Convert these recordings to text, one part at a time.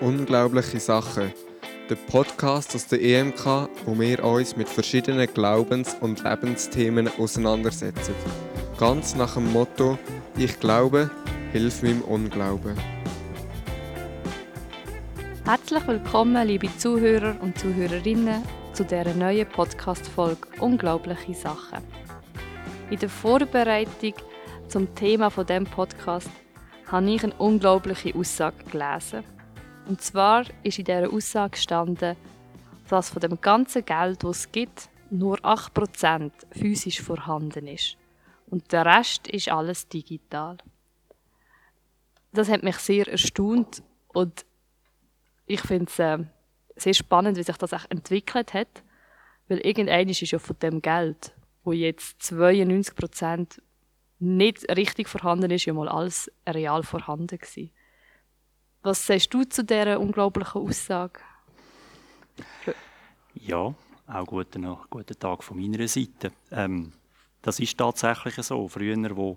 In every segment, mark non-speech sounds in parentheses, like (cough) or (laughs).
Unglaubliche Sachen. Der Podcast aus der EMK, wo wir uns mit verschiedenen Glaubens- und Lebensthemen auseinandersetzen. Ganz nach dem Motto: Ich glaube, hilf meinem Unglauben. Herzlich willkommen, liebe Zuhörer und Zuhörerinnen, zu dieser neuen Podcast-Folge Unglaubliche Sachen. In der Vorbereitung zum Thema von dem Podcast habe ich eine unglaubliche Aussage gelesen. Und zwar ist in dieser Aussage gestanden, dass von dem ganzen Geld, das es gibt, nur 8% physisch vorhanden ist. Und der Rest ist alles digital. Das hat mich sehr erstaunt und ich finde es äh, sehr spannend, wie sich das auch entwickelt hat. Weil irgendein ist ja von dem Geld, wo jetzt 92% nicht richtig vorhanden ist, ja mal alles real vorhanden gewesen. Was sagst du zu dieser unglaublichen Aussage? Ja, auch guten, guten Tag von meiner Seite. Ähm, das ist tatsächlich so. Früher, wo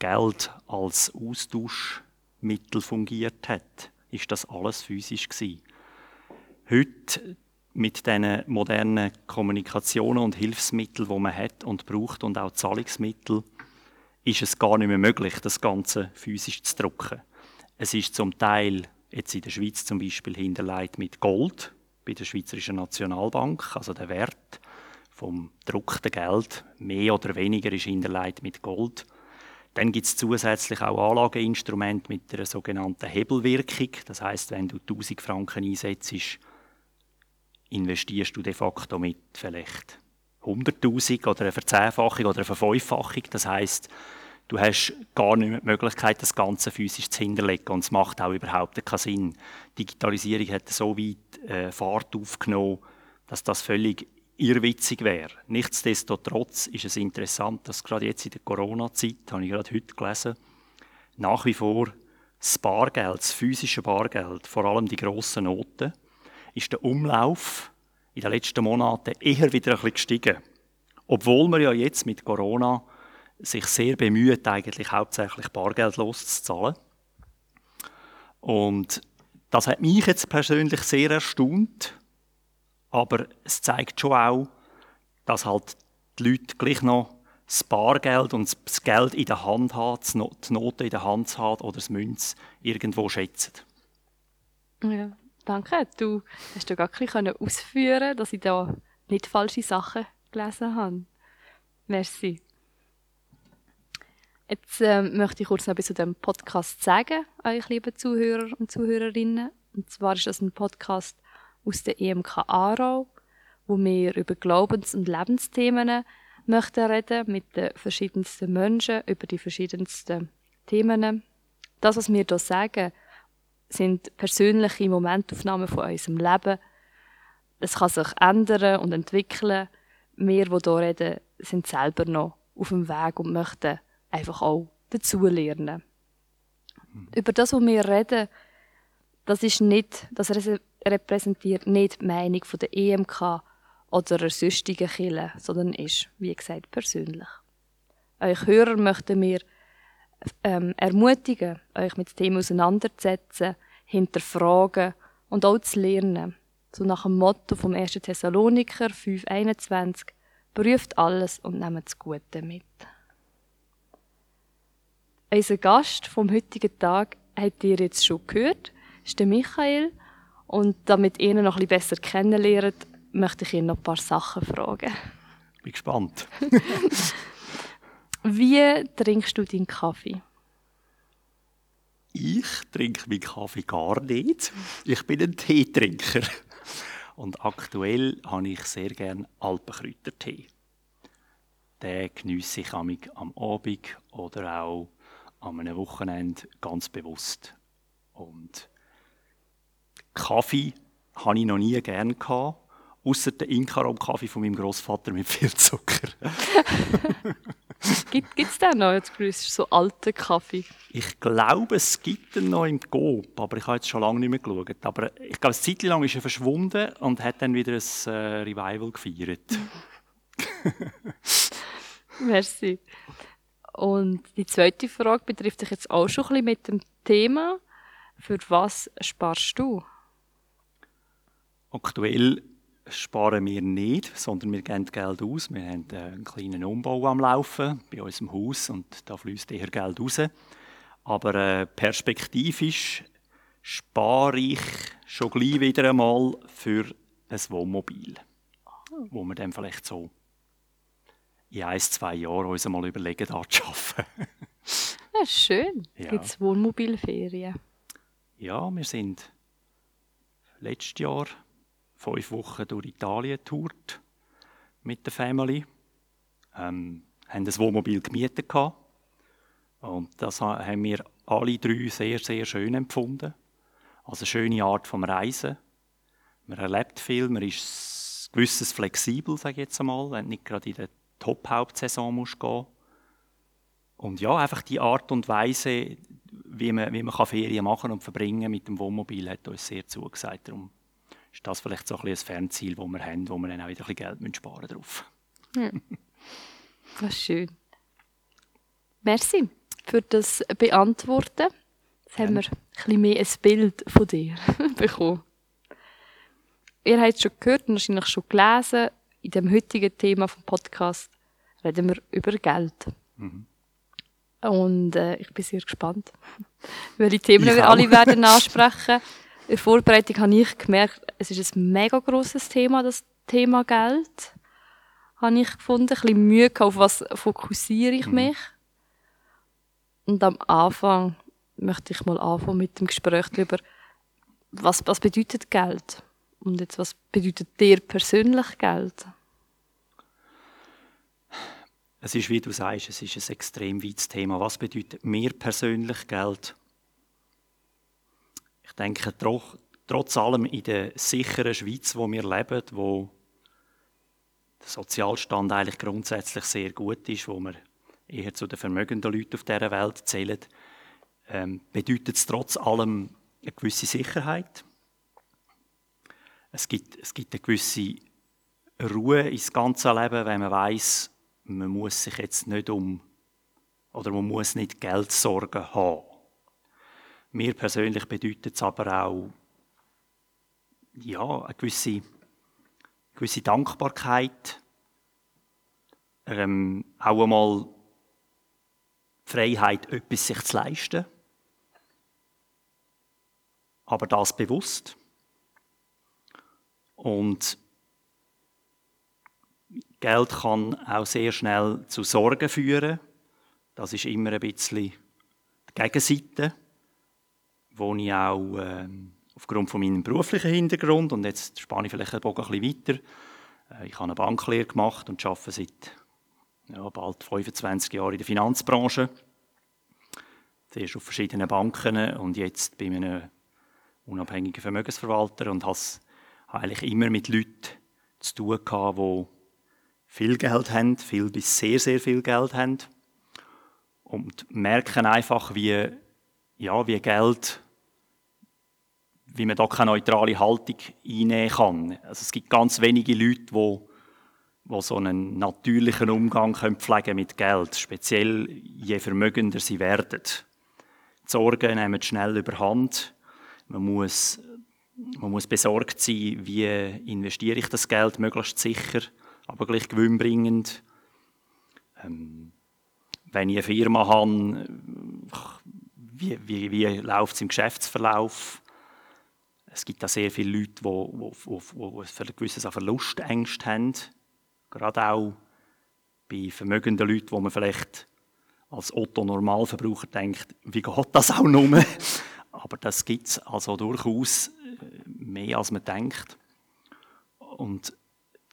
Geld als Austauschmittel fungiert hat, ist das alles physisch gewesen. Heute mit den modernen Kommunikationen und Hilfsmitteln, die man hat und braucht und auch Zahlungsmittel, ist es gar nicht mehr möglich, das Ganze physisch zu drucken. Es ist zum Teil jetzt in der Schweiz zum Beispiel hinterlegt mit Gold bei der Schweizerischen Nationalbank, also der Wert vom gedruckten Geld mehr oder weniger ist hinterlegt mit Gold. Dann gibt es zusätzlich auch Anlageinstrumente mit der sogenannten Hebelwirkung. Das heißt, wenn du 1000 Franken einsetzt, investierst du de facto mit vielleicht 100.000 oder eine Verzehnfachung oder eine Verfünffachung. Das heißt, Du hast gar nicht mehr die Möglichkeit, das Ganze physisch zu hinterlegen. Und es macht auch überhaupt keinen Sinn. Digitalisierung hat so weit äh, Fahrt aufgenommen, dass das völlig irrwitzig wäre. Nichtsdestotrotz ist es interessant, dass gerade jetzt in der Corona-Zeit, habe ich gerade heute gelesen, nach wie vor das Bargeld, das physische Bargeld, vor allem die grossen Noten, ist der Umlauf in den letzten Monaten eher wieder ein bisschen gestiegen. Obwohl wir ja jetzt mit Corona sich sehr bemüht, eigentlich hauptsächlich bargeldlos zu zahlen. Und das hat mich jetzt persönlich sehr erstaunt, aber es zeigt schon auch, dass halt die Leute gleich noch das Bargeld und das Geld in der Hand haben, die Noten in der Hand haben oder das Münz irgendwo schätzen. Ja, danke. Du hast ja gar nicht ausführen dass ich da nicht falsche Sachen gelesen habe. Merci. Jetzt äh, möchte ich kurz noch etwas zu dem Podcast sagen, euch liebe Zuhörer und Zuhörerinnen. Und zwar ist das ein Podcast aus der EMK Aarau, wo wir über Glaubens- und Lebensthemen möchten reden mit den verschiedensten Menschen über die verschiedensten Themen. Das, was wir hier sagen, sind persönliche Momentaufnahmen von unserem Leben. Es kann sich ändern und entwickeln. Wir, die hier reden, sind selber noch auf dem Weg und möchten einfach auch dazulernen. Mhm. Über das, was wir reden, das ist nicht, das repräsentiert nicht die Meinung von der EMK oder einer sonstigen Kirche, sondern ist, wie gesagt, persönlich. Euch Hörer möchten wir ähm, ermutigen, euch mit dem Thema auseinanderzusetzen, hinterfragen und auch zu lernen. So nach dem Motto vom 1. Thessaloniker 5,21 prüft alles und nehmt das Gute mit. Unser Gast vom heutigen Tag habt ihr jetzt schon gehört, ist der Michael. Und damit ihr ihn noch ein bisschen besser kennenlernt, möchte ich ihn noch ein paar Sachen fragen. Bin gespannt. (laughs) Wie trinkst du deinen Kaffee? Ich trinke meinen Kaffee gar nicht. Ich bin ein Teetrinker. Und aktuell habe ich sehr gerne Alpenkräutertee. Den geniesse ich am Abend oder auch an einem Wochenende ganz bewusst. Und Kaffee hatte ich noch nie gerne gehabt, außer den Inkarom-Kaffee von meinem Großvater mit viel Zucker. gibt es den noch? Jetzt grüßt so alten Kaffee. Ich glaube, es gibt ihn noch im Coop, aber ich habe jetzt schon lange nicht mehr geschaut. Aber ich glaube, eine Zeit lang ist er verschwunden und hat dann wieder ein äh, Revival gefeiert. (laughs) Merci. Und die zweite Frage betrifft sich jetzt auch schon ein bisschen mit dem Thema. Für was sparst du? Aktuell sparen wir nicht, sondern wir geben Geld aus. Wir haben äh, einen kleinen Umbau am Laufen bei unserem Haus und da fließt eher Geld raus. Aber äh, perspektivisch spare ich schon gleich wieder einmal für ein Wohnmobil, oh. wo wir dann vielleicht so in ein, zwei Jahren uns einmal überlegen, da zu arbeiten. (laughs) ja, schön. Ja. Gibt es Wohnmobilferien? Ja, wir sind letztes Jahr fünf Wochen durch Italien getourt mit der Family. Ähm, haben ein Wohnmobil gemietet gehabt. und das haben wir alle drei sehr, sehr schön empfunden. Also eine schöne Art vom Reisen. Man erlebt viel, man ist gewisses flexibel, sage ich jetzt einmal, wenn nicht gerade in der Top-Hauptsaison muss gehen. Und ja, einfach die Art und Weise, wie man, wie man Ferien machen und verbringen mit dem Wohnmobil, hat uns sehr zugesagt. Darum ist das vielleicht so ein, ein Fernziel, das wir haben, wo wir dann auch wieder ein bisschen Geld sparen drauf. Hm. (laughs) Das ist schön. Merci für das Beantworten. Jetzt haben wir ein bisschen mehr ein Bild von dir (laughs) bekommen. Ihr habt es schon gehört und wahrscheinlich schon gelesen, in dem heutigen Thema vom Podcast reden wir über Geld. Mhm. Und äh, ich bin sehr gespannt, (laughs) welche Themen ich wir auch. alle (laughs) werden ansprechen. In der Vorbereitung habe ich gemerkt, es ist ein mega grosses Thema, das Thema Geld. Habe ich gefunden. Ein bisschen Mühe auf was fokussiere ich mhm. mich. Und am Anfang möchte ich mal anfangen mit dem Gespräch darüber, was, was bedeutet Geld? Und jetzt, was bedeutet dir persönlich Geld? Es ist, wie du sagst, es ist ein extrem weites Thema. Was bedeutet mir persönlich Geld? Ich denke, trotz, trotz allem in der sicheren Schweiz, wo wir leben, wo der Sozialstand eigentlich grundsätzlich sehr gut ist, wo wir eher zu den vermögenden Leuten auf dieser Welt zählen, ähm, bedeutet es trotz allem eine gewisse Sicherheit. Es gibt, es gibt eine gewisse Ruhe ins ganze Leben, wenn man weiß, man muss sich jetzt nicht um oder man muss nicht Geldsorgen haben. Mir persönlich bedeutet es aber auch ja, eine gewisse, eine gewisse Dankbarkeit, ähm, auch einmal Freiheit, etwas sich zu leisten, aber das bewusst. Und Geld kann auch sehr schnell zu Sorgen führen. Das ist immer ein bisschen die Gegenseite, wo ich auch äh, aufgrund von meinem beruflichen Hintergrund, und jetzt spanne ich vielleicht den Bogen ein bisschen weiter, äh, ich habe eine Banklehre gemacht und arbeite seit ja, bald 25 Jahren in der Finanzbranche. Zuerst auf verschiedenen Banken und jetzt bei einem unabhängigen Vermögensverwalter und habe eigentlich immer mit Leuten zu tun gehabt, die viel Geld haben, viel bis sehr, sehr viel Geld haben und merken einfach, wie, ja, wie Geld, wie man da keine neutrale Haltung einnehmen kann. Also es gibt ganz wenige Leute, die, die so einen natürlichen Umgang können pflegen mit Geld, speziell je vermögender sie werden. Die Sorgen nehmen schnell überhand. Man muss man muss besorgt sein, wie investiere ich das Geld möglichst sicher, aber gleich gewinnbringend. Ähm, wenn ich eine Firma habe, wie, wie, wie läuft es im Geschäftsverlauf? Es gibt da sehr viele Leute, die, die, ein gewisses Verlustängste haben. Gerade auch bei vermögenden Leuten, wo man vielleicht als Otto-Normalverbraucher denkt, wie geht das auch nur? (laughs) Aber das gibt es also durchaus mehr als man denkt. Und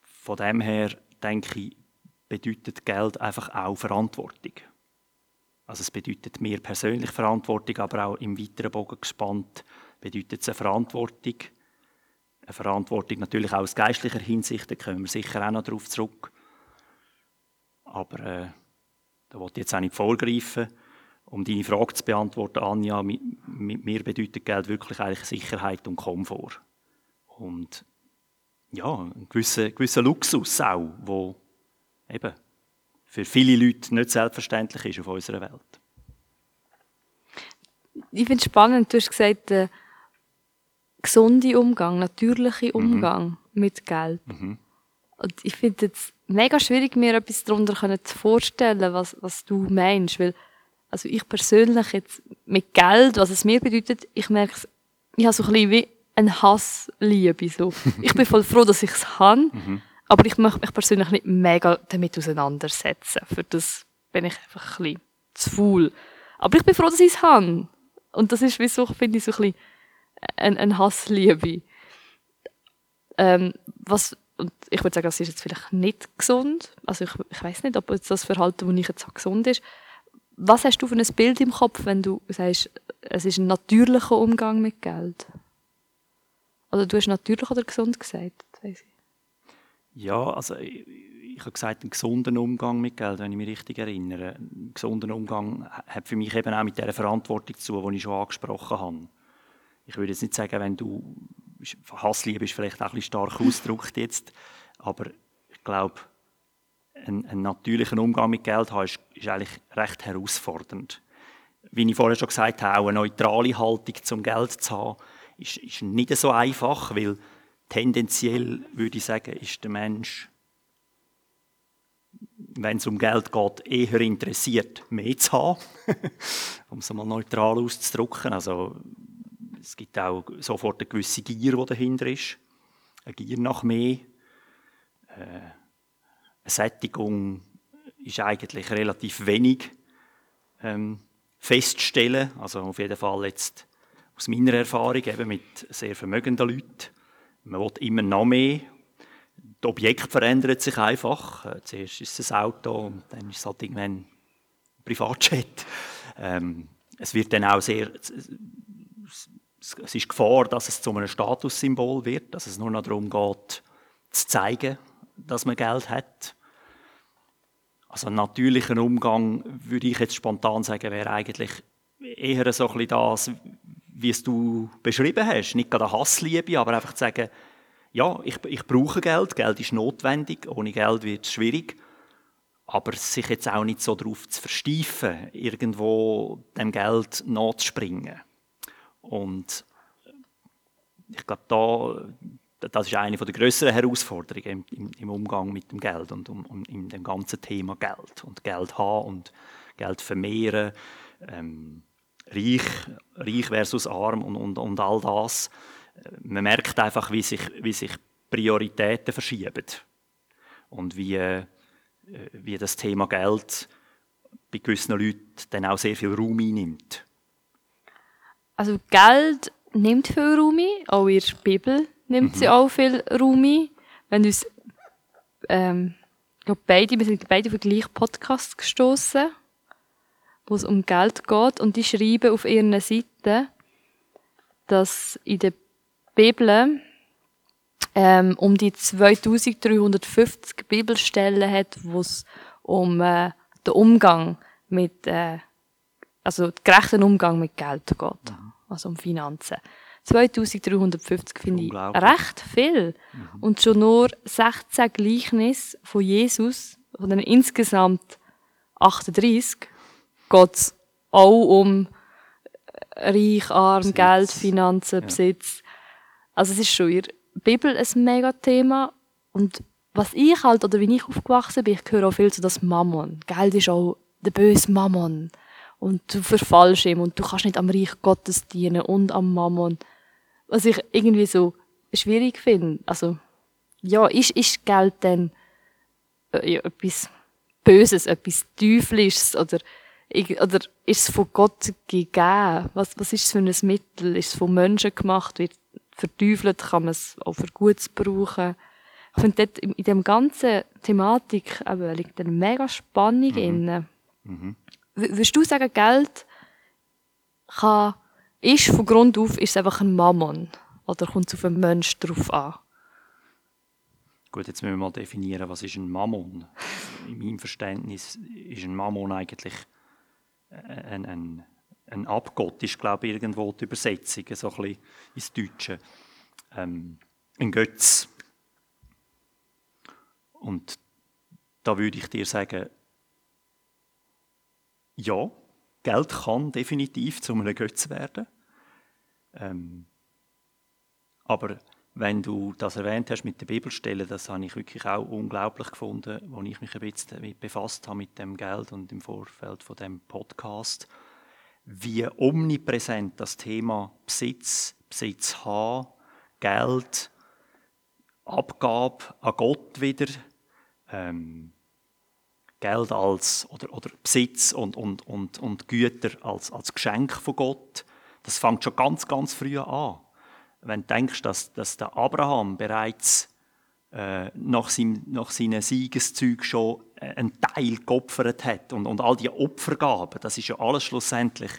von dem her denke ich, bedeutet Geld einfach auch Verantwortung. Also es bedeutet mir persönlich Verantwortung, aber auch im weiteren Bogen gespannt bedeutet es eine Verantwortung. Eine Verantwortung natürlich auch aus geistlicher Hinsicht, da kommen wir sicher auch noch darauf zurück. Aber äh, da wollte ich jetzt auch nicht vorgreifen. Um deine Frage zu beantworten, Anja, mit, mit mir bedeutet Geld wirklich eigentlich Sicherheit und Komfort. Und ja, ein gewisser, gewisser Luxus auch, wo eben für viele Leute nicht selbstverständlich ist auf unserer Welt. Ich finde es spannend, du hast gesagt, äh, gesunde Umgang, natürliche Umgang mit Geld. Und ich finde es mega schwierig, mir etwas darunter zu vorstellen, was, was du meinst. Weil, also ich persönlich jetzt mit Geld, was es mir bedeutet, ich merke es, ich habe so ein bisschen wie ein Hassliebe. So. (laughs) Ich bin voll froh, dass ich es habe, aber ich möchte mich persönlich nicht mega damit auseinandersetzen. Für das bin ich einfach ein bisschen zu faul. Aber ich bin froh, dass ich es habe. Und das ist wie so, finde ich, so ein bisschen ein, ein Hassliebe. Ähm, was, und ich würde sagen, das ist jetzt vielleicht nicht gesund. Also ich, ich weiß nicht, ob jetzt das Verhalten, das ich jetzt habe, gesund ist. Was hast du für ein Bild im Kopf, wenn du sagst, es ist ein natürlicher Umgang mit Geld? Oder du hast natürlich oder gesund gesagt? Weiss ich. Ja, also ich, ich habe gesagt, einen gesunden Umgang mit Geld, wenn ich mich richtig erinnere. Ein gesunder Umgang hat für mich eben auch mit der Verantwortung zu, die ich schon angesprochen habe. Ich würde jetzt nicht sagen, wenn du Hassliebe ist vielleicht auch ein bisschen stark ausgedrückt jetzt, aber ich glaube, einen, natürlichen Umgang mit Geld haben, ist, ist eigentlich recht herausfordernd. Wie ich vorher schon gesagt habe, auch eine neutrale Haltung zum Geld zu haben, ist, ist nicht so einfach, weil tendenziell würde ich sagen, ist der Mensch, wenn es um Geld geht, eher interessiert, mehr zu haben, (laughs) um es mal neutral auszudrücken. Also es gibt auch sofort eine gewisse Gier, die dahinter ist, eine Gier nach mehr. Äh, Sättigung ist eigentlich relativ wenig ähm, festzustellen. Also auf jeden Fall jetzt aus meiner Erfahrung eben mit sehr vermögenden Leuten. Man will immer noch mehr. Das Objekt verändert sich einfach. Äh, zuerst ist es ein Auto und dann ist es halt irgendwann ein Privatjet. Ähm, es wird dann auch sehr, es ist Gefahr, dass es zu einem Statussymbol wird, dass es nur noch darum geht, zu zeigen, dass man Geld hat. Also ein natürlicher Umgang, würde ich jetzt spontan sagen, wäre eigentlich eher so ein bisschen das, wie es du beschrieben hast. Nicht gerade eine Hassliebe, aber einfach zu sagen, ja, ich, ich brauche Geld, Geld ist notwendig, ohne Geld wird es schwierig. Aber sich jetzt auch nicht so darauf zu versteifen, irgendwo dem Geld nachzuspringen. Und ich glaube, da, das ist eine der größeren Herausforderungen im, im, Umgang mit dem Geld und um, um, in dem ganzen Thema Geld und Geld haben und Geld vermehren. Ähm, reich, reich versus arm und, und, und all das. Man merkt einfach, wie sich, wie sich Prioritäten verschieben und wie, äh, wie das Thema Geld bei gewissen Leuten dann auch sehr viel Raum einnimmt. Also Geld nimmt viel Raum ein, auch in der Bibel nimmt sie mhm. auch viel Raum ein. Wenn uns, ähm, ich glaube beide, wir sind beide auf den gleichen Podcast gestoßen wo es um Geld geht. Und die schreiben auf ihren Seiten, dass in der Bibel ähm, um die 2350 Bibelstellen hat, wo es um äh, den Umgang mit, äh, also den gerechten Umgang mit Geld geht. Mhm. Also um Finanzen. 2350 finde ich recht viel. Mhm. Und schon nur 16 Gleichnisse von Jesus, von den insgesamt 38, geht es auch um Reich, Arm, Besitz. Geld, Finanzen, ja. Besitz. Also es ist schon in der Bibel ein mega Thema. Und was ich halt, oder wie ich aufgewachsen bin, ich höre auch viel zu das Mammon. Geld ist auch der böse Mammon. Und du verfallst ihm und du kannst nicht am Reich Gottes dienen und am Mammon. Was ich irgendwie so schwierig finde. Also, ja, ist, ist Geld denn äh, ja, etwas Böses, etwas Teuflisches oder oder ist es von Gott gegeben? Was, was ist es für ein Mittel? Ist es von Menschen gemacht? Wird verteufelt? Kann man es auch für Gutes brauchen? Ich finde, dort in dieser ganzen Thematik eben, liegt eine mega Spannung mhm. inne. Mhm. Würdest du sagen, Geld kann, ist von Grund auf ist es einfach ein Mammon? Oder kommt es auf einen Menschen drauf an? Gut, jetzt müssen wir mal definieren, was ist ein Mammon? In meinem Verständnis ist ein Mammon eigentlich ein, ein, ein Abgott ist, glaube ich, irgendwo die Übersetzung, so ein ins Deutsche. Ähm, ein Götz. Und da würde ich dir sagen, ja, Geld kann definitiv zu einem Götz werden. Ähm, Aber wenn du das erwähnt hast mit der Bibelstelle, das habe ich wirklich auch unglaublich gefunden, als ich mich ein bisschen damit befasst habe mit dem Geld und im Vorfeld von dem Podcast, wie omnipräsent das Thema Besitz, Besitz haben, Geld, Abgabe an Gott wieder, ähm, Geld als oder, oder Besitz und, und, und, und Güter als, als Geschenk von Gott, das fängt schon ganz, ganz früh an. Wenn du denkst, dass, dass der Abraham bereits äh, nach, seinem, nach seinen Siegeszügen schon äh, einen Teil geopfert hat und, und all die Opfergaben, das ist ja alles schlussendlich,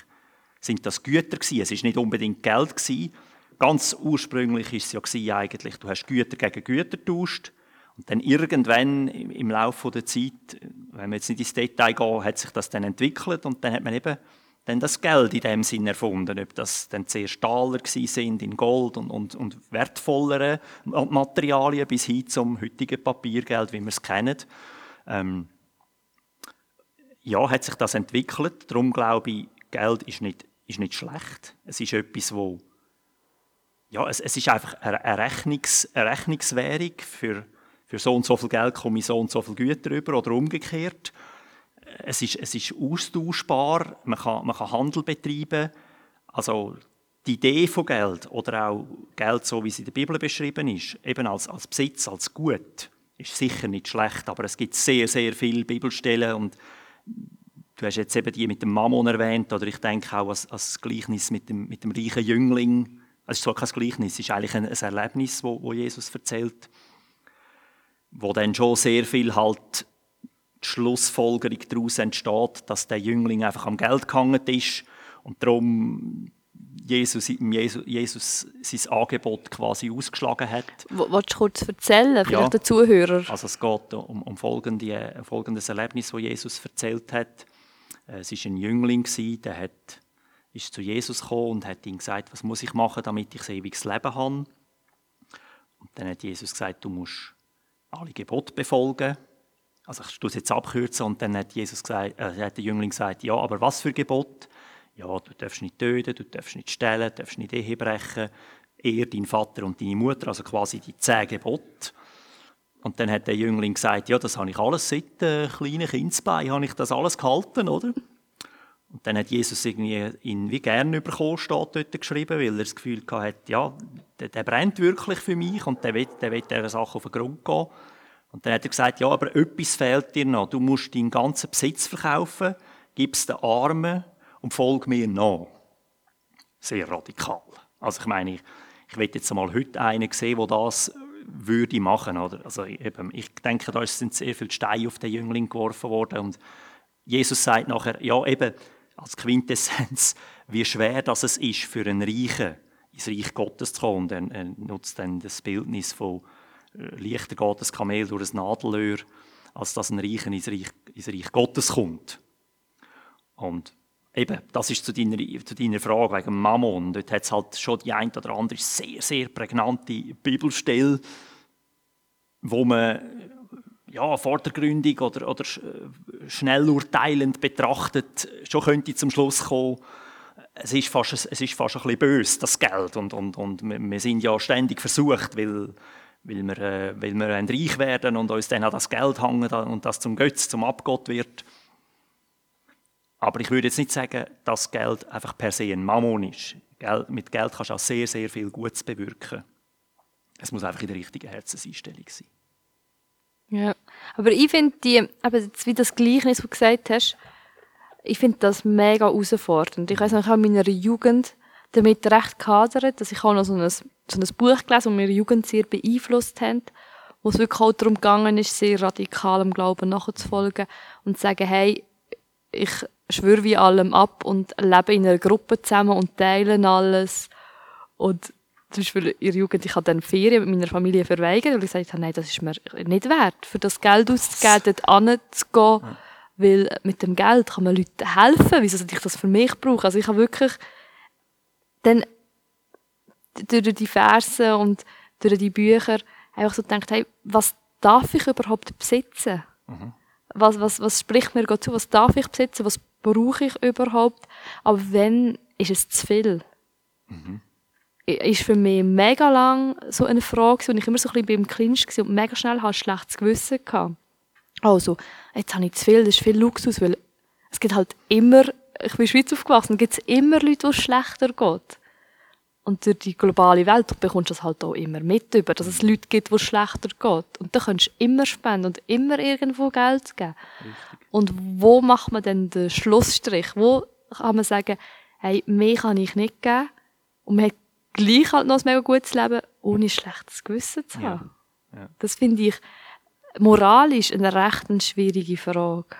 sind das Güter gewesen. Es ist nicht unbedingt Geld gewesen. Ganz ursprünglich ist es ja eigentlich, du hast Güter gegen Güter getauscht und dann irgendwann im Laufe der Zeit, wenn wir jetzt nicht ins Detail gehen, hat sich das dann entwickelt und dann hat man eben dann das Geld in dem Sinn erfunden, ob das dann zuerst Taler sind in Gold und, und, und wertvollere Materialien bis hin zum heutigen Papiergeld, wie wir es kennen. Ähm, ja, hat sich das entwickelt. Darum glaube ich, Geld ist nicht, ist nicht schlecht. Es ist etwas, wo ja, es, es ist einfach eine, Rechnungs, eine Rechnungswährung für für so und so viel Geld komme ich so und so viel Güter über oder umgekehrt. Es ist, es ist austauschbar, man kann, man kann Handel betreiben. Also die Idee von Geld oder auch Geld, so wie es in der Bibel beschrieben ist, eben als, als Besitz, als Gut, ist sicher nicht schlecht, aber es gibt sehr, sehr viele Bibelstellen und du hast jetzt eben die mit dem Mammon erwähnt oder ich denke auch als, als Gleichnis mit dem, mit dem reichen Jüngling. Es ist zwar kein Gleichnis, es ist eigentlich ein, ein Erlebnis, wo, wo Jesus erzählt wo dann schon sehr viel halt die Schlussfolgerung daraus entsteht, dass der Jüngling einfach am Geld gehangen ist und darum Jesus, Jesus, Jesus sein Angebot quasi ausgeschlagen hat. Wolltest du kurz erzählen, vielleicht ja, den Zuhörer? Also es geht um, um folgende, ein folgendes Erlebnis, das Jesus erzählt hat. Äh, es war ein Jüngling, der hat, ist zu Jesus gekommen und hat ihm gesagt, was muss ich machen, damit ich ein ewiges Leben habe. Und dann hat Jesus gesagt, du musst alle Gebote befolgen. Also ich es jetzt abkürzen und dann hat Jesus gesagt, äh, hat der Jüngling gesagt, ja, aber was für Gebot? Ja, du darfst nicht töten, du darfst nicht stehlen, du darfst nicht Ehe brechen, eher dein Vater und deine Mutter, also quasi die zehn Gebote. Und dann hat der Jüngling gesagt, ja, das habe ich alles seit äh, kleinen Kindsbein, habe ich das alles gehalten, oder? Und dann hat Jesus irgendwie ihn wie gern bekommen, steht dort geschrieben, weil er das Gefühl hatte, ja, der, der, brennt wirklich für mich und der will, der will dieser Sache auf den Grund gehen. Und dann hat er gesagt, ja, aber etwas fehlt dir noch. Du musst deinen ganzen Besitz verkaufen, gib es den Armen und folg mir nach. Sehr radikal. Also ich meine, ich, ich will jetzt mal heute einen sehen, der das würde machen. Oder? Also eben, ich denke, da sind sehr viele Steine auf den Jüngling geworfen worden und Jesus sagt nachher, ja eben, als Quintessenz, wie schwer das es ist für einen Reichen, ins Reich Gottes zu kommen. Und er nutzt dann das Bildnis von äh, leichter geht das Kamel durch ein Nadelöhr, als dass ein Reichen ins Reich, ins Reich Gottes kommt. Und eben, das ist zu deiner, zu deiner Frage wegen Mammon. Dort hat es halt schon die ein oder andere sehr, sehr prägnante Bibelstelle, wo man ja, vordergründig oder, oder schnell urteilend betrachtet schon könnte zum Schluss kommen, es ist fast, es ist fast ein bisschen böse, das Geld. Und, und, und wir sind ja ständig versucht, weil, weil, wir, äh, weil wir reich werden und uns dann an das Geld hängen und das zum Götz, zum Abgott wird. Aber ich würde jetzt nicht sagen, dass Geld einfach per se ein Mammon ist. mit Geld kannst du auch sehr, sehr viel Gutes bewirken. Es muss einfach in der richtigen Herzenseinstellung sein. Ja, aber ich finde die, eben wie das Gleichnis, was du gesagt hast, ich finde das mega herausfordernd. Ich weiß noch, ich habe in meiner Jugend damit recht gehadert, dass ich auch noch so ein, so ein Buch gelesen und meine Jugend sehr beeinflusst haben, wo es wirklich auch darum gegangen ist, sehr radikal im Glauben nachzufolgen und zu sagen, hey, ich schwöre wie allem ab und lebe in einer Gruppe zusammen und teilen alles und zum Beispiel in der Jugend, ich habe dann Ferien mit meiner Familie verweigert, weil ich gesagt habe, nein, das ist mir nicht wert, für das Geld auszugeben, dort anzugehen, ja. weil mit dem Geld kann man Leuten helfen, wieso sollte ich das für mich brauchen? Also ich habe wirklich dann durch die Verse und durch die Bücher einfach so gedacht, hey, was darf ich überhaupt besitzen? Mhm. Was, was, was spricht mir Gott zu? Was darf ich besitzen? Was brauche ich überhaupt? Aber wenn ist es zu viel? Mhm ist für mich mega lang so eine Frage und ich immer so ein bisschen beim Clinch war und mega schnell hatte schlechtes Gewissen gehabt. Also, jetzt habe ich zu viel, das ist viel Luxus, weil es gibt halt immer, ich bin in der Schweiz aufgewachsen, gibt es immer Leute, wo es schlechter geht. Und durch die globale Welt bekommst du das halt auch immer mit über, dass es Leute gibt, wo es schlechter geht. Und da kannst du immer spenden und immer irgendwo Geld geben. Richtig. Und wo macht man denn den Schlussstrich? Wo kann man sagen, hey, mehr kann ich nicht geben und man hat gleich halt noch ein mega gutes Leben, ohne schlechtes Gewissen zu haben? Ja. Ja. Das finde ich moralisch eine recht schwierige Frage.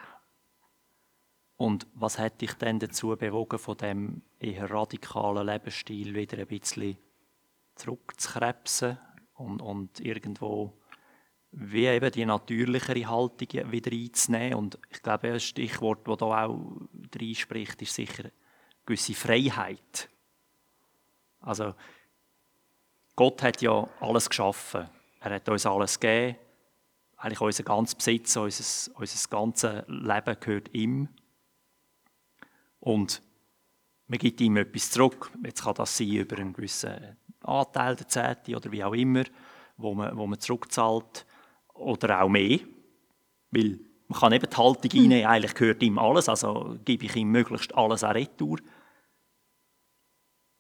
Und was hat dich denn dazu bewogen, von dem eher radikalen Lebensstil wieder ein bisschen zurückzukrebsen und, und irgendwo wie eben die natürlichere Haltung wieder einzunehmen? Und ich glaube, ein Stichwort, das da auch spricht, ist sicher eine gewisse Freiheit. Also, Gott hat ja alles geschaffen. Er hat uns alles gegeben. Eigentlich unser ganzes Besitz, unser, unser ganzes Leben gehört ihm. Und man gibt ihm etwas zurück. Jetzt kann das sein über einen gewissen Anteil der Zehnte oder wie auch immer, wo man, wo man zurückzahlt. Oder auch mehr. Weil man kann eben die Haltung einnehmen, eigentlich gehört ihm alles, also gebe ich ihm möglichst alles an Retour.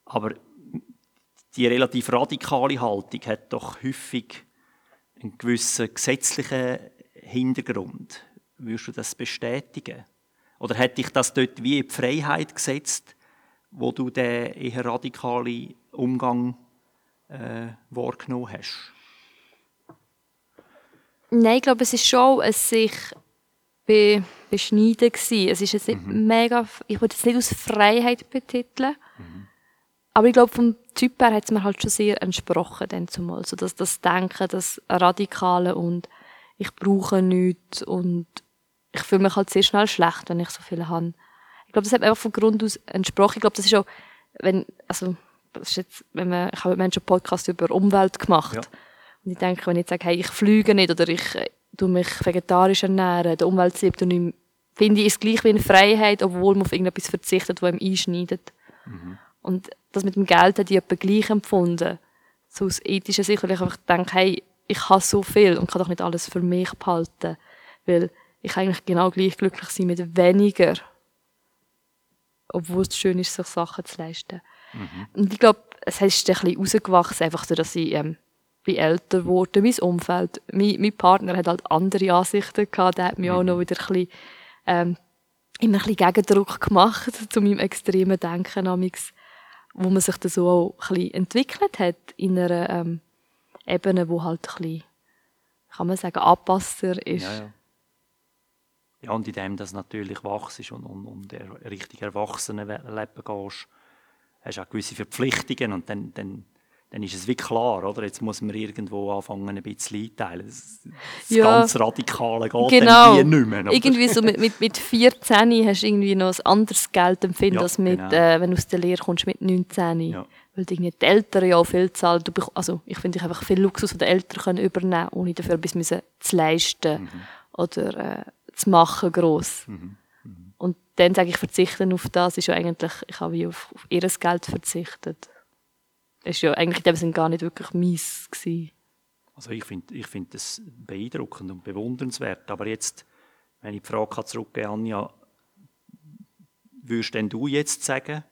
Aber die relativ radikale Haltung hat doch häufig einen gewissen gesetzlichen Hintergrund. Würdest du das bestätigen? Oder hat dich das dort wie in die Freiheit gesetzt, wo du den eher radikalen Umgang äh, wahrgenommen hast? Nein, ich glaube, es ist schon ein sich be beschneiden gewesen. Es ist jetzt nicht mhm. mega, ich würde es nicht aus Freiheit betiteln, mhm. aber ich glaube, vom Typ her hat es mir halt schon sehr entsprochen, dann zumal. So, dass das Denken, das Radikale und ich brauche nichts und ich fühle mich halt sehr schnell schlecht, wenn ich so viel habe. Ich glaube, das hat einfach von Grund aus entsprochen. Ich glaube, das ist auch, wenn, also, das ist jetzt, wenn man, ich habe mit Menschen einen Podcast über Umwelt gemacht. Ja. Und ich denke, wenn ich jetzt sage, hey, ich fliege nicht oder ich äh, tu mich vegetarisch ernähren, der Umwelt liebt und ich finde ich es gleich wie eine Freiheit, obwohl man auf irgendetwas verzichtet, was ihm einschneidet. Mhm. Und das mit dem Geld hat ich gleich empfunden. So aus ethischer Sicht, weil ich einfach denke, hey, ich habe so viel und kann doch nicht alles für mich behalten. Weil ich eigentlich genau gleich glücklich sein mit weniger. Obwohl es schön ist, sich Sachen zu leisten. Mhm. Und ich glaube, es ist ein bisschen rausgewachsen, einfach so, dass ich ähm, bin älter geworden, mein Umfeld. Mein, mein Partner hat halt andere Ansichten gehabt, der hat mir mhm. auch noch wieder ein bisschen, ähm, immer ein bisschen Gegendruck gemacht (laughs) zu meinem extremen Denken, amix, wo man sich dann so auch ein bisschen entwickelt hat in einer ähm, Ebene, wo halt ein bisschen, kann man sagen, Anpasser ist. Ja, ja. Ja, und in dem das natürlich wachst und, und, und richtig erwachsenen Leben gehst, hast du auch gewisse Verpflichtungen und dann, dann, dann ist es wie klar, oder? Jetzt muss man irgendwo anfangen, ein bisschen einteilen. Das, das ja, ganz Radikale geht genau. dann nicht mehr. Oder? Irgendwie so mit, mit, mit 14 hast du irgendwie noch ein anderes Geldempfinden, ja, als mit, genau. äh, wenn du aus der Lehre kommst mit 19. Ja. Weil die Eltern ja auch viel zahlen. Also ich finde, ich einfach viel Luxus von den Eltern können übernehmen, ohne dafür etwas zu leisten. Mhm. Oder... Äh, zu machen gross. Mhm. Mhm. Und dann sage ich, verzichten auf das ist ja eigentlich, ich habe wie auf, auf ihr Geld verzichtet. Das ist ja eigentlich in dem Sinne gar nicht wirklich mies. Also ich finde ich find das beeindruckend und bewundernswert. Aber jetzt, wenn ich die Frage zurückgebe, Anja, würdest denn du jetzt sagen,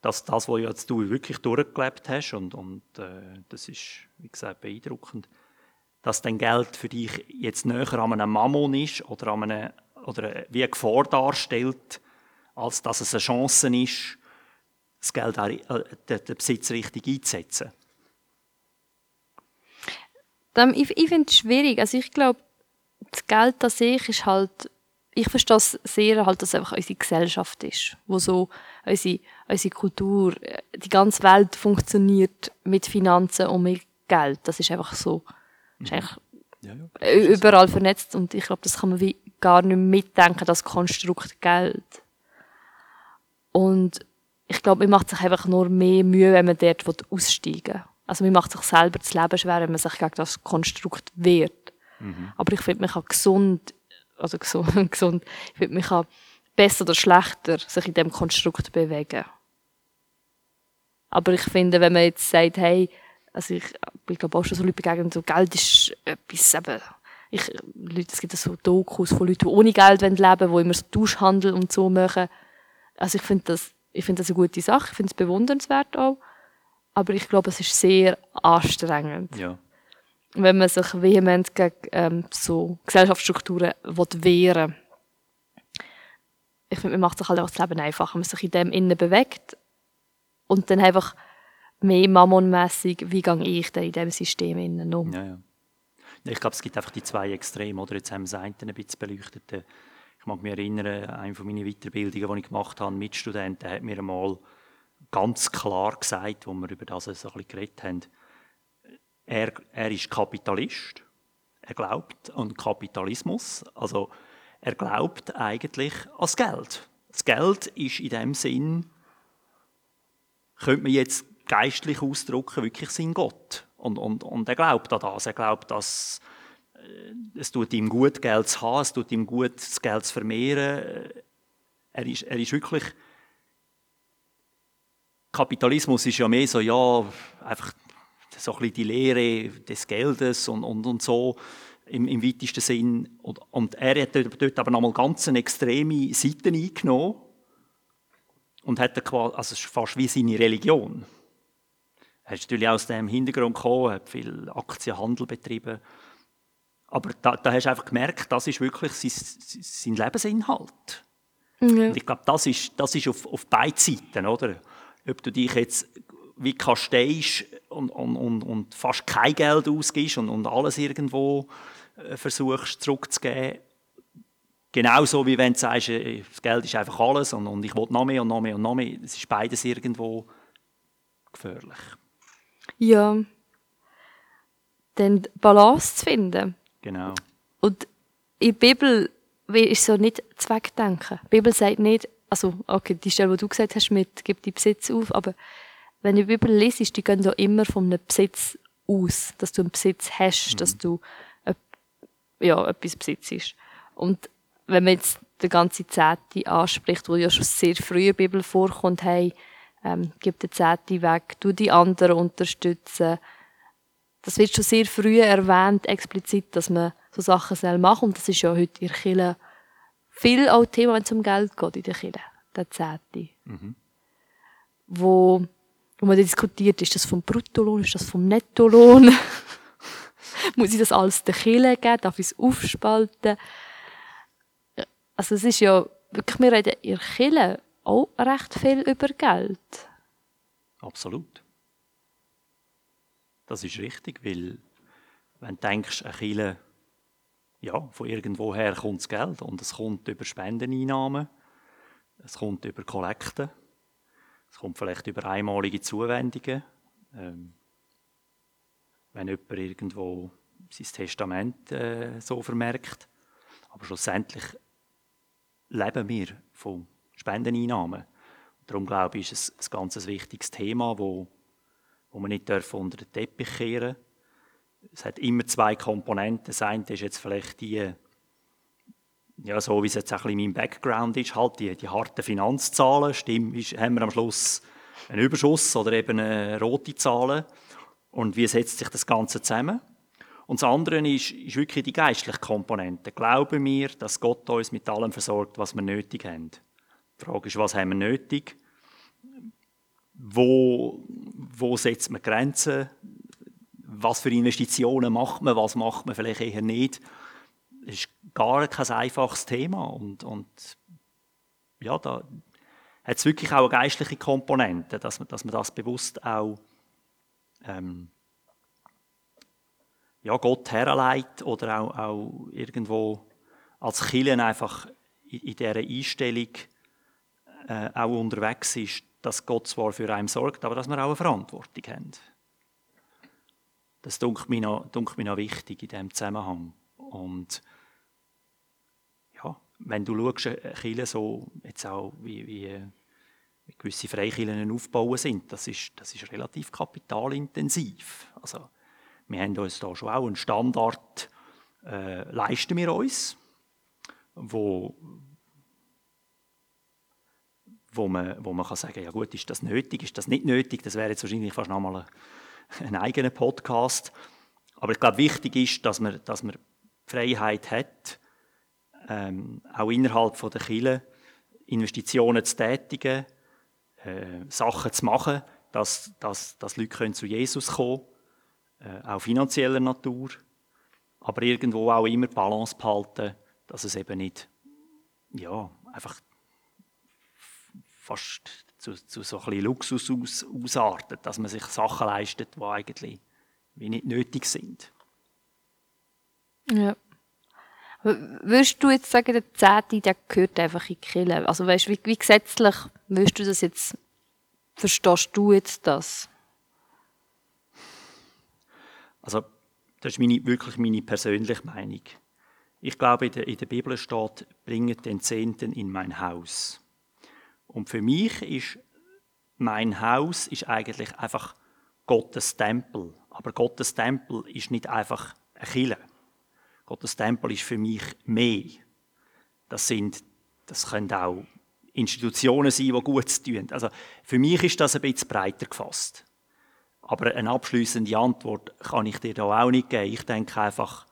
dass das, was jetzt du wirklich durchgelebt hast, und, und äh, das ist, wie gesagt, beeindruckend, dass dein Geld für dich jetzt näher an einem Mammon ist oder, an einem, oder wie eine Gefahr darstellt, als dass es eine Chance ist, das Geld auch, äh, den Besitz richtig einzusetzen? Ich, ich finde es schwierig. Also ich glaube, das Geld an sich ist halt, ich verstehe es sehr, halt, dass es einfach unsere Gesellschaft ist, wo so unsere, unsere Kultur, die ganze Welt funktioniert mit Finanzen und mit Geld. Das ist einfach so ist eigentlich ja, ja. überall vernetzt und ich glaube, das kann man wie gar nicht mitdenken, das Konstrukt Geld. Und ich glaube, man macht sich einfach nur mehr Mühe, wenn man dort aussteigen will. Also man macht sich selber das Leben schwer, wenn man sich gegen das Konstrukt wehrt. Mhm. Aber ich finde, man kann gesund, also gesund, (laughs) gesund ich finde, man kann besser oder schlechter sich in dem Konstrukt bewegen. Aber ich finde, wenn man jetzt sagt, hey, also ich, ich glaube auch schon so Leute begegnen, so Geld ist etwas, eben, ich, Leute, es gibt so Dokus von Leuten, die ohne Geld leben wollen, die immer so Tauschhandel und so machen. Also ich finde das, ich finde das eine gute Sache, ich finde es bewundernswert auch. Aber ich glaube, es ist sehr anstrengend. Ja. Wenn man sich vehement gegen ähm, so Gesellschaftsstrukturen will wehren Ich finde, man macht sich halt auch das Leben einfacher, wenn man sich in dem innen bewegt und dann einfach mehr mammonmässig, wie gehe ich denn in diesem System innen um. Ja, ja. Ich glaube, es gibt einfach die zwei Extreme. Oder? Jetzt haben wir das eine ein bisschen beleuchtet. Ich mag mich erinnern, eine von meinen Weiterbildungen, die ich gemacht habe, mit Studenten, hat mir einmal ganz klar gesagt, wo wir über das ein bisschen geredet haben, er, er ist Kapitalist, er glaubt an Kapitalismus, also er glaubt eigentlich an das Geld. Das Geld ist in dem Sinn, könnte man jetzt geistlich ausdrücken, wirklich sein Gott. Und, und, und er glaubt an das. Er glaubt, dass es tut ihm gut, Geld zu haben, es tut ihm gut, das Geld zu vermehren. Er ist, er ist wirklich. Kapitalismus ist ja mehr so, ja, einfach so ein bisschen die Lehre des Geldes und, und, und so im, im weitesten Sinn. Und, und er hat dort aber nochmal ganz eine extreme Seite eingenommen und hat quasi, also fast wie seine Religion. Er ist natürlich aus dem Hintergrund gekommen, hat viel Aktienhandel betrieben. Aber da, da hast du einfach gemerkt, das ist wirklich sein, sein Lebensinhalt. Ja. Und ich glaube, das ist, das ist auf, auf beiden Seiten, oder? Ob du dich jetzt wie kasteist und, und, und, und fast kein Geld ausgibst und, und alles irgendwo äh, versuchst zurückzugeben. Genauso wie wenn du sagst, äh, das Geld ist einfach alles und, und ich will noch mehr und noch mehr und noch mehr. Es ist beides irgendwo gefährlich. Ja. Dann Balance zu finden. Genau. Und in der Bibel ist so nicht Zweckdenken. Die Bibel sagt nicht, also, okay, die Stelle, die du gesagt hast, mit, gib die Besitz auf, aber wenn du die Bibel liest, die gehen ja immer von einem Besitz aus, dass du einen Besitz hast, mhm. dass du ja, etwas besitzt. Und wenn man jetzt die ganze Zehnte anspricht, wo ja schon sehr früh in der Bibel vorkommt, hey, ähm, gib den Zehnte weg, du die anderen unterstützen. Das wird schon sehr früh erwähnt, explizit, dass man so Sachen soll machen Und das ist ja heute in der Kirche viel auch Thema, wenn es um Geld geht in der Kirche, der Zehnte. Mhm. Wo, wo man diskutiert, ist das vom Bruttolohn, ist das vom Nettolohn? (laughs) Muss ich das alles der Kirche geben? Darf ich es aufspalten? Also es ist ja wirklich, wir reden in der Kirche auch recht viel über Geld. Absolut. Das ist richtig, weil wenn du denkst, eine Kirche, ja, von irgendwoher kommt das Geld und es kommt über Spendeneinnahmen, es kommt über Kollekten, es kommt vielleicht über einmalige Zuwendungen. Ähm, wenn jemand irgendwo sein Testament äh, so vermerkt. Aber schlussendlich leben wir von Spendeneinnahmen. Darum glaube ich, ist es ein ganz wichtiges Thema, wo, wo man nicht unter den Teppich kehren Es hat immer zwei Komponenten. Das eine ist jetzt vielleicht die, ja, so wie es jetzt auch ein bisschen mein Background ist, halt die, die harten Finanzzahlen. Stimmt, ist, haben wir am Schluss einen Überschuss oder eben eine rote Zahlen? Und wie setzt sich das Ganze zusammen? Und das andere ist, ist wirklich die geistliche Komponente. Glauben wir, dass Gott uns mit allem versorgt, was wir nötig haben? Die Frage ist, was haben wir nötig? Wo, wo setzt man Grenzen? Was für Investitionen macht man? Was macht man vielleicht eher nicht? Das ist gar kein einfaches Thema. Und, und ja, da hat es wirklich auch eine geistliche Komponente, dass man, dass man das bewusst auch ähm, ja, Gott herleitet oder auch, auch irgendwo als Killen einfach in, in dieser Einstellung äh, auch unterwegs ist, dass Gott zwar für einen sorgt, aber dass wir auch eine Verantwortung haben. Das dunkelt mir noch, noch wichtig in diesem Zusammenhang. Und ja, wenn du schaust, Kirche so, jetzt auch wie, wie, wie gewisse Freikirchen aufbauen sind, das ist, das ist relativ kapitalintensiv. Also, wir haben uns da schon auch einen Standard, äh, leisten wir uns, wo, wo man, wo man kann sagen, ja gut, ist das nötig, ist das nicht nötig? Das wäre jetzt wahrscheinlich fast nochmal ein, ein eigener Podcast. Aber ich glaube, wichtig ist, dass man, dass man Freiheit hat, ähm, auch innerhalb von der Kirche Investitionen zu tätigen, äh, Sachen zu machen, dass, dass, dass Leute können zu Jesus kommen können, äh, auch finanzieller Natur, aber irgendwo auch immer Balance behalten, dass es eben nicht ja, einfach fast zu, zu so ein bisschen Luxus aus, ausartet, dass man sich Sachen leistet, die eigentlich wie nicht nötig sind. Ja. Würdest du jetzt sagen, der Zehnte, der gehört einfach in die Kirche? Also weißt, wie, wie gesetzlich würdest du das jetzt, verstehst du jetzt das? Also das ist meine, wirklich meine persönliche Meinung. Ich glaube, in der, in der Bibel steht, bringet den Zehnten in mein Haus. Und für mich ist mein Haus ist eigentlich einfach Gottes Tempel. Aber Gottes Tempel ist nicht einfach ein Kille. Gottes Tempel ist für mich mehr. Das sind, das können auch Institutionen sein, die gut tun. Also für mich ist das ein bisschen breiter gefasst. Aber eine abschließende Antwort kann ich dir da auch nicht geben. Ich denke einfach,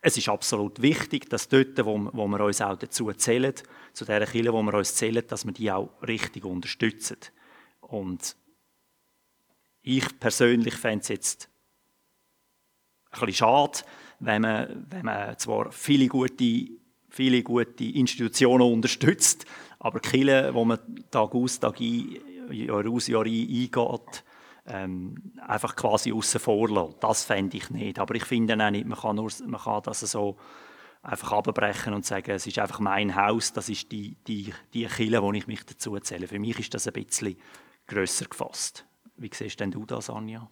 es ist absolut wichtig, dass dort, wo, wo wir uns auch dazu zählen, zu der Kirche, wo wir uns zählen, dass wir die auch richtig unterstützen. Und ich persönlich fände es jetzt ein bisschen schade, wenn man, wenn man zwar viele gute, viele gute Institutionen unterstützt, aber die Kirche, wo man Tag aus, Tag ein, Jahr aus, Jahr ein eingeht, ähm, einfach quasi außen vor lassen. Das fände ich nicht. Aber ich finde auch nicht, man kann, nur, man kann das so einfach abbrechen und sagen, es ist einfach mein Haus, das ist die, die, die Kille, wo ich mich dazu erzähle. Für mich ist das ein bisschen grösser gefasst. Wie siehst denn du das, Anja?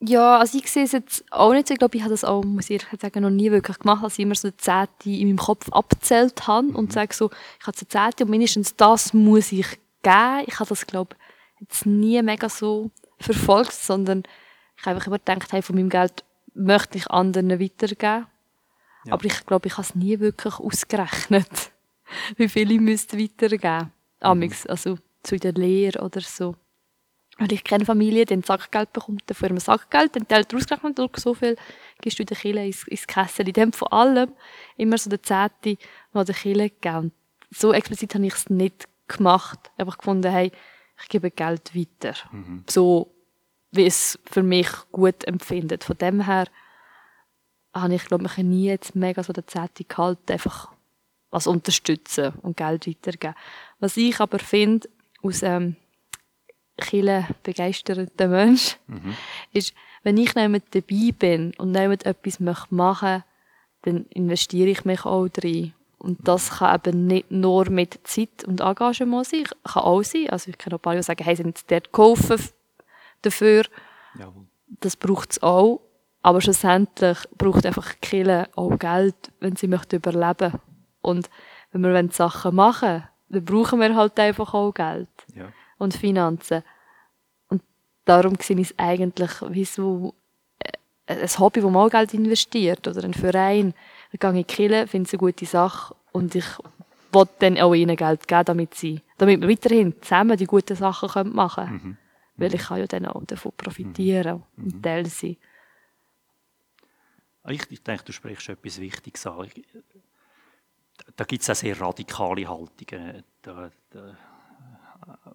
Ja, also ich sehe es jetzt auch nicht so. Ich glaube, ich habe das auch, muss ich sagen, noch nie wirklich gemacht, dass ich immer so die Zehnte in meinem Kopf abzählt habe mhm. und sage so, ich habe eine Zehnte und mindestens das muss ich geben. Ich habe das, glaube jetzt nie mega so verfolgt, sondern ich habe einfach immer gedacht, hey, von meinem Geld möchte ich anderen weitergeben. Ja. Aber ich glaube, ich habe es nie wirklich ausgerechnet, (laughs) wie viel ich müsste weitergeben müsste. Mhm. Also zu der Lehre oder so. Und ich kenne Familien, die Sackgeld bekommt, dafür ein Sackgeld, dann teilt er ausgerechnet, durch so viel gibst du der Kille ins, ins Kessel. Die haben vor allem immer so der Zehnte, der der Kille gegeben. So explizit habe ich es nicht gemacht. Ich habe gefunden, hey, ich gebe Geld weiter. Mhm. So, wie es für mich gut empfindet. Von dem her habe ich, glaube ich, nie jetzt mega so der Zeitung gehalten, einfach was unterstützen und Geld weitergeben. Was ich aber finde, aus ähm, Chile begeisterter Mensch, mhm. ist, wenn ich nicht dabei bin und nicht etwas machen möchte, dann investiere ich mich auch drin. Und das kann eben nicht nur mit Zeit und Engagement sein, kann auch sein. Also ich kann auch paar sagen, hey, sind dort gekauft dafür. Jawohl. Das braucht es auch. Aber schlussendlich braucht einfach Kille auch Geld, wenn sie möchten überleben Und wenn wir Sachen machen dann brauchen wir halt einfach auch Geld ja. und Finanzen. Und darum sehe ich es eigentlich wie so äh, ein Hobby, wo man auch Geld investiert oder ein Verein dann gehe ich killen, finde es eine gute Sache und ich will dann auch ihnen Geld geben, damit sie, damit wir weiterhin zusammen die guten Sachen machen können. Mhm. Weil ich kann ja dann auch davon profitieren mhm. und Teil sein. Ich, ich denke, du sprichst etwas Wichtiges an. Ich, da gibt es auch sehr radikale Haltungen. Da, da,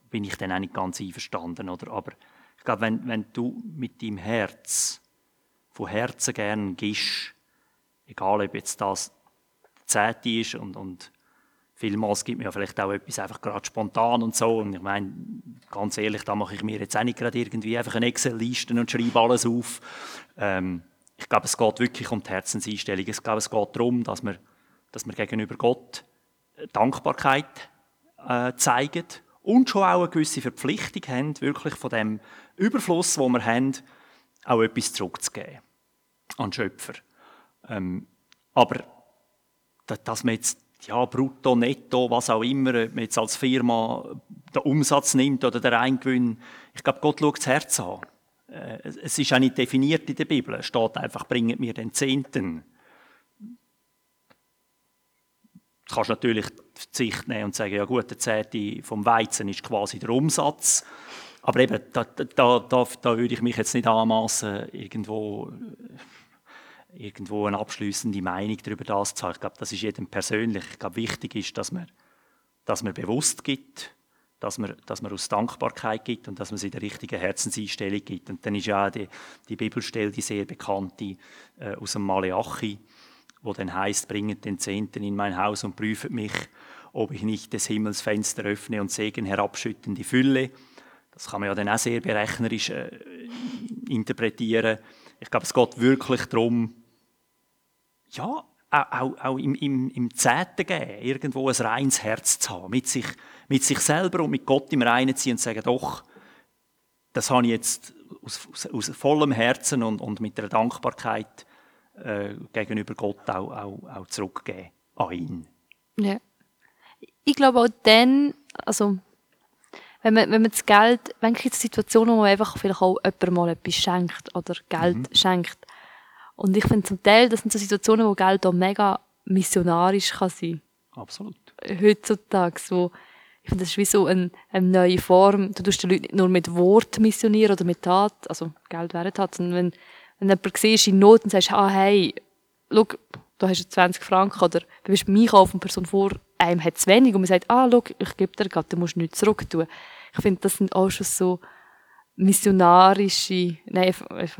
bin ich dann auch nicht ganz einverstanden. Oder? Aber ich glaube, wenn, wenn du mit deinem Herz von Herzen gern gibst, egal ob jetzt das Zehnte ist und, und vielmals gibt mir ja vielleicht auch etwas einfach gerade spontan und so. Und ich meine, ganz ehrlich, da mache ich mir jetzt auch nicht gerade irgendwie einfach eine Excel-Liste und schreibe alles auf. Ähm, ich glaube, es geht wirklich um die Herzenseinstellung. Ich glaube, es geht darum, dass wir, dass wir gegenüber Gott Dankbarkeit äh, zeigen und schon auch eine gewisse Verpflichtung haben, wirklich von dem Überfluss, den wir haben, auch etwas zurückzugeben an den Schöpfer. Ähm, aber dass man jetzt ja, brutto, netto, was auch immer, man jetzt als Firma den Umsatz nimmt oder den Reingewinn, ich glaube, Gott schaut das Herz an. Äh, es ist auch nicht definiert in der Bibel. Es steht einfach, bringet mir den Zehnten. Du kannst natürlich Sicht nehmen und sagen, ja gut, der Zehnte vom Weizen ist quasi der Umsatz. Aber eben, da, da, da, da würde ich mich jetzt nicht anmaßen, irgendwo, irgendwo eine abschließende Meinung darüber das zu haben. Ich glaube, das ist jedem persönlich. Ich glaube, wichtig ist, dass man, dass man bewusst gibt, dass man, dass man aus Dankbarkeit gibt und dass man sie der richtigen Herzenseinstellung gibt. Und dann ist ja auch die, die Bibelstelle, die sehr bekannte äh, aus dem Maleachi, wo dann heißt: Bringet den Zehnten in mein Haus und prüfet mich, ob ich nicht des Himmels Fenster öffne und Segen herabschütten die Fülle. Das kann man ja dann auch sehr berechnerisch äh, interpretieren. Ich glaube, es geht wirklich darum, ja, auch, auch, im, im, im Zehnten geben, irgendwo ein reines Herz zu haben, mit sich, mit sich selber und mit Gott im Reinen zu ziehen und zu sagen, doch, das habe ich jetzt aus, aus, aus vollem Herzen und, und mit einer Dankbarkeit äh, gegenüber Gott auch, auch, auch zurückgeben an ihn. Ja. Ich glaube auch dann, also wenn man, wenn man das Geld, wenn jetzt Situationen, wo man einfach vielleicht auch jemand mal etwas schenkt oder Geld mhm. schenkt. Und ich finde zum Teil, das sind so Situationen, wo Geld auch mega missionarisch kann sein. Absolut. Heutzutage, wo ich finde, das ist wie so eine, eine neue Form. Du tust die Leute nicht nur mit Wort missionieren oder mit Tat, also Geld wäre Tat, sondern wenn, wenn jemand siehst in Not und sagst, ah, hey, schau, du hast 20 Franken oder du bist beim Einkaufen und Person vor einem hat zu wenig und man sagt, ah, schau, ich gebe dir gerade, du musst nichts zurück tun. Ich finde, das sind auch schon so missionarische, nein, ich, ich,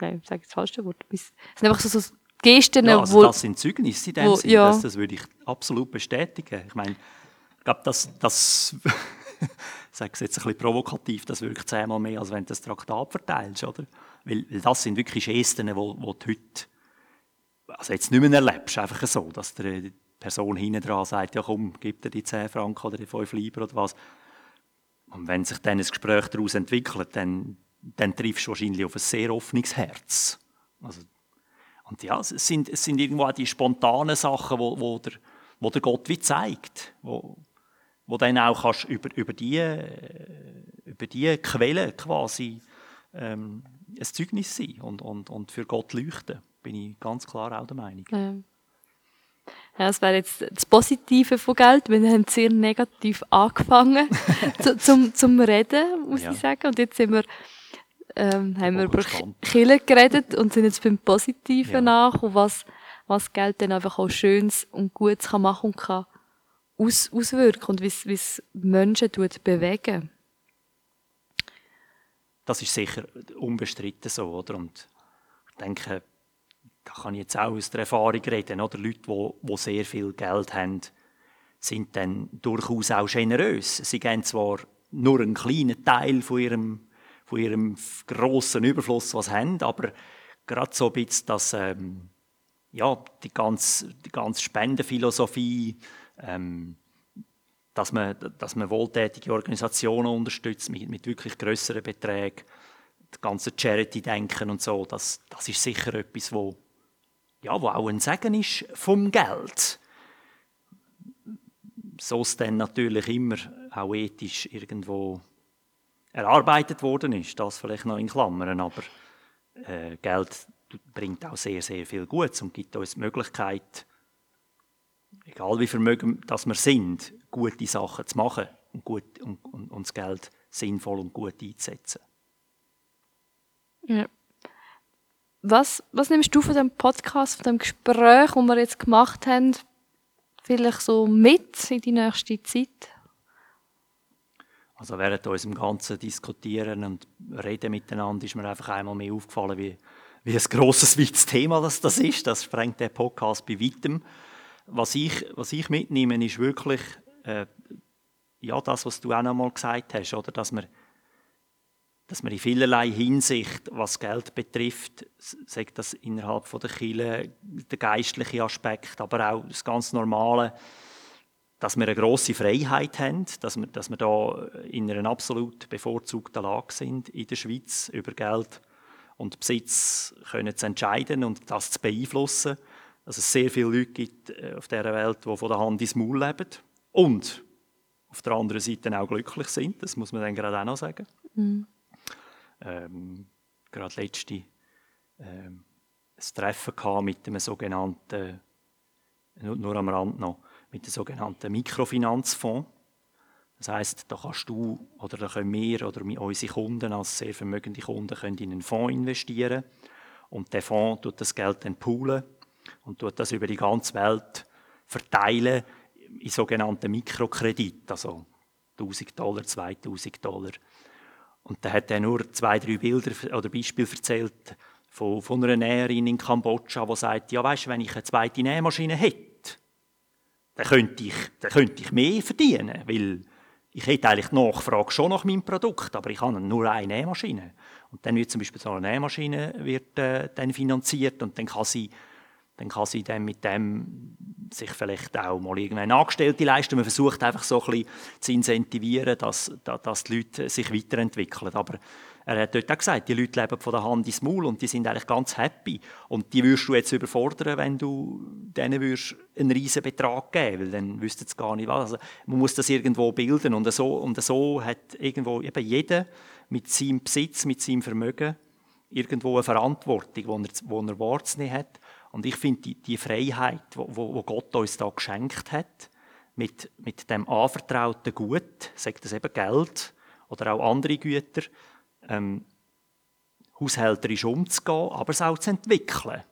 nein, ich sage das falsche Wort, es sind einfach so, so Gesten, ja, also wo... das sind Zeugnisse in dem wo, Sinn, ja. das, das würde ich absolut bestätigen. Ich meine, ich glaube, das, das (laughs) ich sage es jetzt ein bisschen provokativ, das wirkt zehnmal mehr, als wenn du das Traktat verteilst, oder? Weil, weil das sind wirklich Gesten, die, die du heute also jetzt nicht mehr erlebst, einfach so, dass die Person hinten dran sagt, ja komm, gib dir die 10 Franken oder die 5 Lieber oder was. Und wenn sich dann ein Gespräch daraus entwickelt, dann, dann triffst du wahrscheinlich auf ein sehr offenes Herz. Also, und ja, es sind, es sind irgendwo auch die spontanen Sachen, wo, wo, der, wo der Gott wie zeigt, wo, wo dann auch kannst über, über, die, über die Quelle quasi ähm, ein Zeugnis sein und, und, und für Gott leuchten bin ich ganz klar auch der Meinung. Ja. Ja, das wäre jetzt das Positive von Geld. Wir haben sehr negativ angefangen (laughs) zu, zum, zum Reden, muss ja. ich sagen. Und jetzt sind wir, ähm, haben wir über Killer geredet und sind jetzt beim Positiven ja. nach und was, was Geld dann einfach auch Schönes und Gutes kann machen und kann aus, auswirken und wie es Menschen tut bewegen. Das ist sicher unbestritten so, oder? Und ich denke, da kann ich jetzt auch aus der Erfahrung reden, oder? Leute, die, die sehr viel Geld haben, sind dann durchaus auch generös. Sie geben zwar nur einen kleinen Teil von ihrem, von ihrem grossen Überfluss, was haben, aber gerade so ein bisschen das, ähm, ja, die ganze, die ganze Spendenphilosophie, ähm, dass man, dass man wohltätige Organisationen unterstützt mit, mit wirklich größeren Beträgen, das ganze Charity-Denken und so, das, das ist sicher etwas, wo, ja, wo auch ein Segen ist vom Geld. So es dann natürlich immer auch ethisch irgendwo erarbeitet worden ist, das vielleicht noch in Klammern, aber äh, Geld bringt auch sehr, sehr viel Gutes und gibt uns die Möglichkeit, egal wie vermögen dass wir sind, gute Sachen zu machen und, gut, und, und, und das Geld sinnvoll und gut einzusetzen. Ja. Was, was nimmst du von dem Podcast, von dem Gespräch, das wir jetzt gemacht haben, vielleicht so mit in die nächste Zeit? Also während unserem ganzen Diskutieren und Reden miteinander ist mir einfach einmal mehr aufgefallen, wie, wie ein grosses, weites Thema das, das ist. Das sprengt der Podcast bei weitem. Was ich, was ich mitnehme, ist wirklich äh, ja, das, was du auch noch mal gesagt hast, oder? dass wir dass man in vielerlei Hinsicht, was Geld betrifft, sagt das innerhalb von der Kirche, der geistliche Aspekt, aber auch das ganz Normale, dass wir eine grosse Freiheit haben, dass wir, dass wir da in einer absolut bevorzugten Lage sind in der Schweiz über Geld und Besitz können zu entscheiden und das zu beeinflussen. Dass es sehr viele Leute gibt äh, auf dieser Welt, die von der Hand ins Maul leben und auf der anderen Seite auch glücklich sind. Das muss man dann gerade auch noch sagen. Mhm ähm, gerade letzte ähm, ein Treffen mit einem sogenannten, nur, nur am Rand noch, mit dem sogenannten Mikrofinanzfonds. Das heißt, da kannst du oder da können wir oder unsere Kunden als sehr vermögende Kunden können in einen Fonds investieren und der Fonds tut das Geld dann poolen und tut das über die ganze Welt verteilen in sogenannten Mikrokredit, also 1000 Dollar, 2000 Dollar. Und da hat er nur zwei, drei Bilder oder Beispiele erzählt von, von einer Näherin in Kambodscha, die sagt, ja weißt, wenn ich eine zweite Nähmaschine hätte, dann könnte ich, dann könnte ich mehr verdienen, weil ich hätte eigentlich die Nachfrage schon nach meinem Produkt, aber ich habe nur eine Nähmaschine. Und dann wird zum Beispiel so eine Nähmaschine wird, äh, dann finanziert und dann kann sie, dann kann sie dann mit dem sich vielleicht auch mal irgendeine Angestellte leisten. Man versucht einfach so ein bisschen zu incentivieren, dass, dass die Leute sich weiterentwickeln. Aber er hat dort auch gesagt, die Leute leben von der Hand ins Maul und die sind eigentlich ganz happy. Und die würdest du jetzt überfordern, wenn du denen würdest einen riesen Betrag geben weil dann wüssten sie gar nicht was. Also man muss das irgendwo bilden und so, und so hat irgendwo eben jeder mit seinem Besitz, mit seinem Vermögen irgendwo eine Verantwortung, die er, wo er wahrzunehmen hat. Und ich finde, die, die Freiheit, die Gott uns da geschenkt hat, mit, mit dem anvertrauten Gut, sagt das eben Geld oder auch andere Güter, ähm, haushälterisch umzugehen, aber es auch zu entwickeln.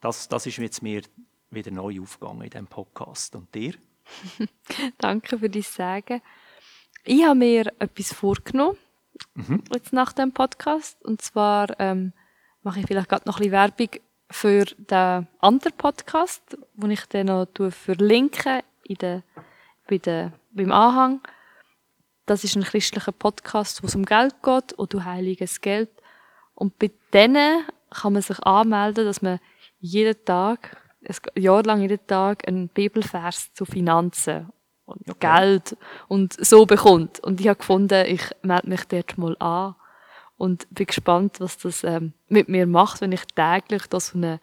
Das, das ist jetzt mir wieder neu aufgegangen in diesem Podcast. Und dir? (laughs) Danke für dein Sagen. Ich habe mir etwas vorgenommen, mhm. jetzt nach dem Podcast. Und zwar ähm, mache ich vielleicht gerade noch ein bisschen Werbung für den anderen Podcast, den ich dann noch verlinke in der, bei der, beim Anhang. Das ist ein christlicher Podcast, wo es um Geld geht und du heiliges Geld. Und bei denen kann man sich anmelden, dass man jeden Tag, ein Jahr lang jeden Tag einen Bibelvers zu Finanzen und okay. Geld und so bekommt. Und ich habe gefunden, ich melde mich dort mal an und bin gespannt, was das ähm, mit mir macht, wenn ich täglich das so eine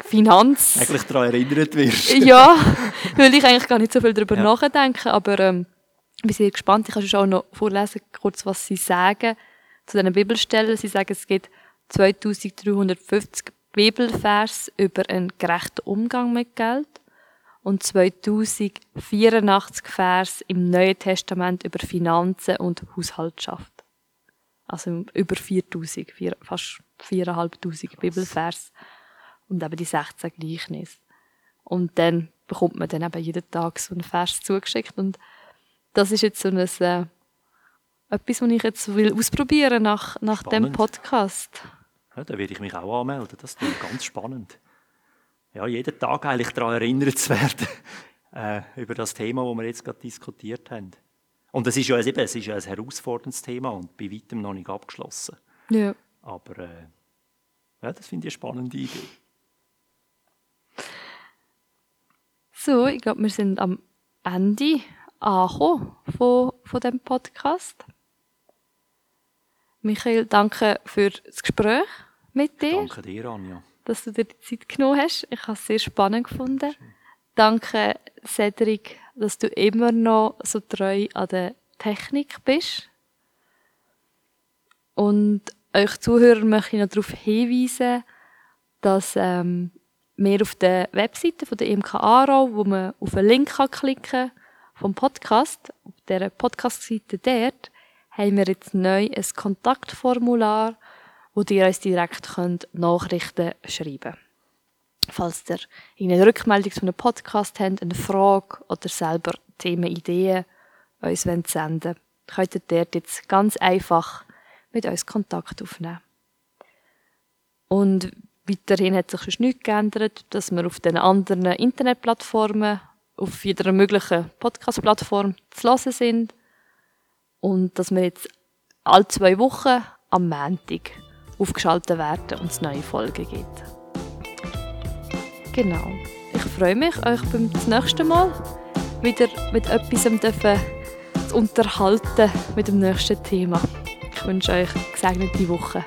Finanz... Eigentlich daran erinnert wirst. ja, (laughs) weil ich eigentlich gar nicht so viel darüber ja. nachdenke, aber ähm, bin sehr gespannt. Ich kann schon auch noch vorlesen, kurz, was sie sagen zu diesen Bibelstellen. Sie sagen, es gibt 2350 Bibelvers über einen gerechten Umgang mit Geld und 2084 Vers im Neuen Testament über Finanzen und Haushaltschaft. Also über 4000, fast 4500 Bibelvers und eben die 16 Gleichnisse. Und dann bekommt man dann eben jeden Tag so einen Vers zugeschickt und das ist jetzt so ein, äh, etwas, was ich jetzt will ausprobieren nach, nach dem Podcast. Ja, da werde ich mich auch anmelden. Das ist ganz spannend. Ja, jeden Tag eigentlich daran erinnert zu werden, (laughs) äh, über das Thema, das wir jetzt gerade diskutiert haben. Und es ist ja, eben, es ist ja ein herausforderndes Thema und bei weitem noch nicht abgeschlossen. Ja. Aber äh, ja, das finde ich eine spannende Idee. So, ich glaube, wir sind am Ende angekommen von, von diesem Podcast. Michael, danke für das Gespräch mit dir. Danke dir, Anja. Dass du dir die Zeit genommen hast. Ich habe es sehr spannend gefunden. Schön. Danke, Cedric, dass du immer noch so treu an der Technik bist. Und euch Zuhörer möchte ich noch darauf hinweisen, dass ähm, wir auf der Webseite von der IMK Aarau, wo man auf einen Link klicken kann, vom Podcast, auf der Podcast-Seite dort, haben wir jetzt neu ein Kontaktformular, wo ihr uns direkt könnt Nachrichten schreiben könnt. Falls ihr eine Rückmeldung zu einem Podcast habt, eine Frage oder selber Themenideen uns senden wollt, könnt ihr dort jetzt ganz einfach mit uns Kontakt aufnehmen. Und weiterhin hat sich nichts geändert, dass wir auf den anderen Internetplattformen auf jeder möglichen Podcast-Plattform zu hören sind. Und dass wir jetzt alle zwei Wochen am Montag aufgeschaltet werden und es neue Folgen gibt. Genau. Ich freue mich, euch beim nächsten Mal wieder mit etwas zu unterhalten mit dem nächsten Thema. Ich wünsche euch eine gesegnete Woche.